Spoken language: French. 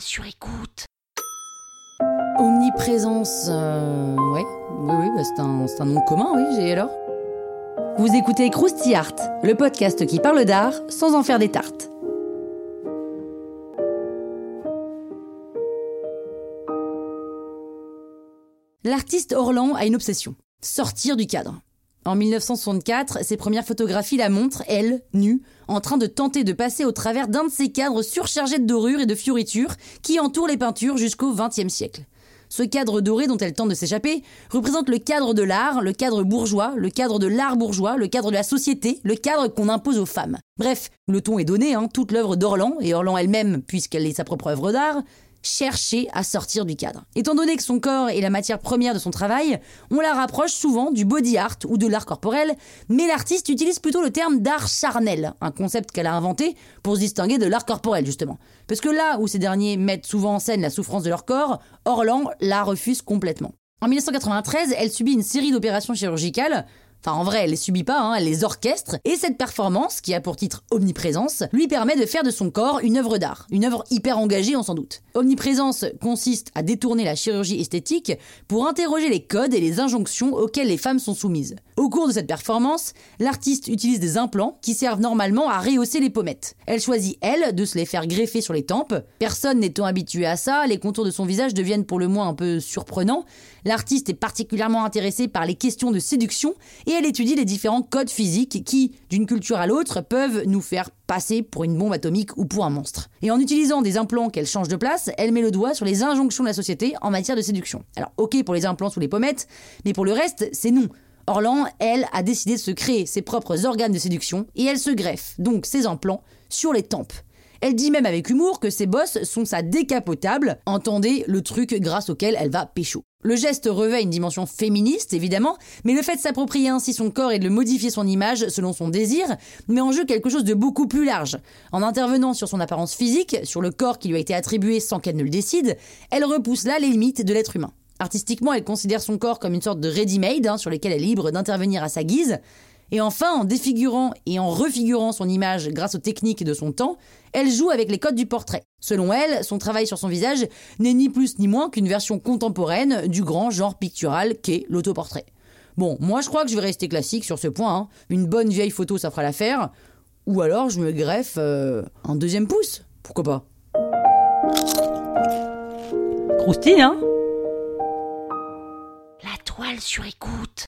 Sur écoute. Omniprésence, euh, ouais, oui, oui, bah, c'est un, c'est un nom commun, oui, j'ai alors. Vous écoutez Krusty Art, le podcast qui parle d'art sans en faire des tartes. L'artiste Orlan a une obsession sortir du cadre. En 1964, ses premières photographies la montrent, elle, nue, en train de tenter de passer au travers d'un de ces cadres surchargés de dorures et de fioritures qui entourent les peintures jusqu'au XXe siècle. Ce cadre doré dont elle tente de s'échapper représente le cadre de l'art, le cadre bourgeois, le cadre de l'art bourgeois, le cadre de la société, le cadre qu'on impose aux femmes. Bref, le ton est donné, hein, toute l'œuvre d'Orlan, et Orlan elle-même, puisqu'elle est sa propre œuvre d'art, chercher à sortir du cadre. Étant donné que son corps est la matière première de son travail, on la rapproche souvent du body art ou de l'art corporel, mais l'artiste utilise plutôt le terme d'art charnel, un concept qu'elle a inventé pour se distinguer de l'art corporel justement. Parce que là où ces derniers mettent souvent en scène la souffrance de leur corps, Orlan la refuse complètement. En 1993, elle subit une série d'opérations chirurgicales Enfin, en vrai, elle les subit pas, hein, elle les orchestre. Et cette performance, qui a pour titre Omniprésence, lui permet de faire de son corps une œuvre d'art. Une œuvre hyper engagée, on s'en doute. Omniprésence consiste à détourner la chirurgie esthétique pour interroger les codes et les injonctions auxquelles les femmes sont soumises. Au cours de cette performance, l'artiste utilise des implants qui servent normalement à rehausser les pommettes. Elle choisit, elle, de se les faire greffer sur les tempes. Personne n'étant habitué à ça, les contours de son visage deviennent pour le moins un peu surprenants. L'artiste est particulièrement intéressée par les questions de séduction et elle étudie les différents codes physiques qui, d'une culture à l'autre, peuvent nous faire passer pour une bombe atomique ou pour un monstre. Et en utilisant des implants qu'elle change de place, elle met le doigt sur les injonctions de la société en matière de séduction. Alors ok pour les implants sous les pommettes, mais pour le reste, c'est non. Orlan, elle, a décidé de se créer ses propres organes de séduction et elle se greffe donc ses implants sur les tempes. Elle dit même avec humour que ses bosses sont sa décapotable, entendez le truc grâce auquel elle va pécho. Le geste revêt une dimension féministe, évidemment, mais le fait de s'approprier ainsi son corps et de le modifier son image selon son désir met en jeu quelque chose de beaucoup plus large. En intervenant sur son apparence physique, sur le corps qui lui a été attribué sans qu'elle ne le décide, elle repousse là les limites de l'être humain. Artistiquement, elle considère son corps comme une sorte de ready-made hein, sur lequel elle est libre d'intervenir à sa guise. Et enfin, en défigurant et en refigurant son image grâce aux techniques de son temps, elle joue avec les codes du portrait. Selon elle, son travail sur son visage n'est ni plus ni moins qu'une version contemporaine du grand genre pictural qu'est l'autoportrait. Bon, moi je crois que je vais rester classique sur ce point. hein. Une bonne vieille photo, ça fera l'affaire. Ou alors je me greffe euh, un deuxième pouce. Pourquoi pas? Croustille, hein? La toile sur écoute